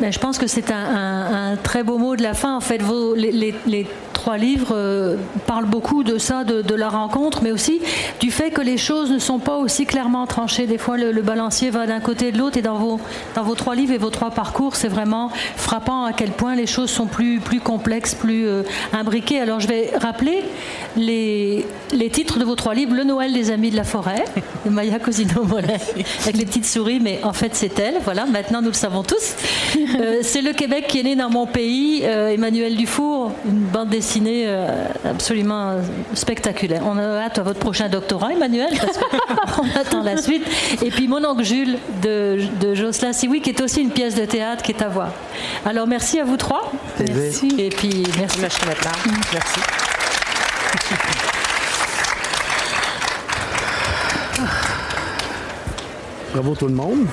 Ben, je pense que c'est un, très beau mot de la fin. En fait, vos, les, trois livres euh, parlent beaucoup de ça, de, la rencontre, mais aussi du fait que les choses ne sont pas aussi clairement tranchées. Des fois, le, balancier va d'un côté et de l'autre. Et dans vos, dans vos trois livres et vos trois parcours, c'est vraiment frappant à quel point les choses sont plus, plus complexes, plus euh, imbriquées. Alors, je vais rappeler les, les titres de vos trois livres. Le Noël des Amis de la Forêt, de Maya Cosino Mollet, avec les petites souris, mais en fait, c'est elle. Voilà, maintenant, nous le savons tous. Euh, c'est le Québec qui est né dans mon pays. Emmanuel Dufour, une bande dessinée euh, absolument spectaculaire. On a hâte à votre prochain doctorat, Emmanuel, parce qu'on attend la suite. Et puis mon oncle Jules de, de Jocelyn Sioui, qui est aussi une pièce de théâtre qui est à voir. Alors merci à vous trois. Merci. Et puis merci. Merci. merci. Bravo tout le monde.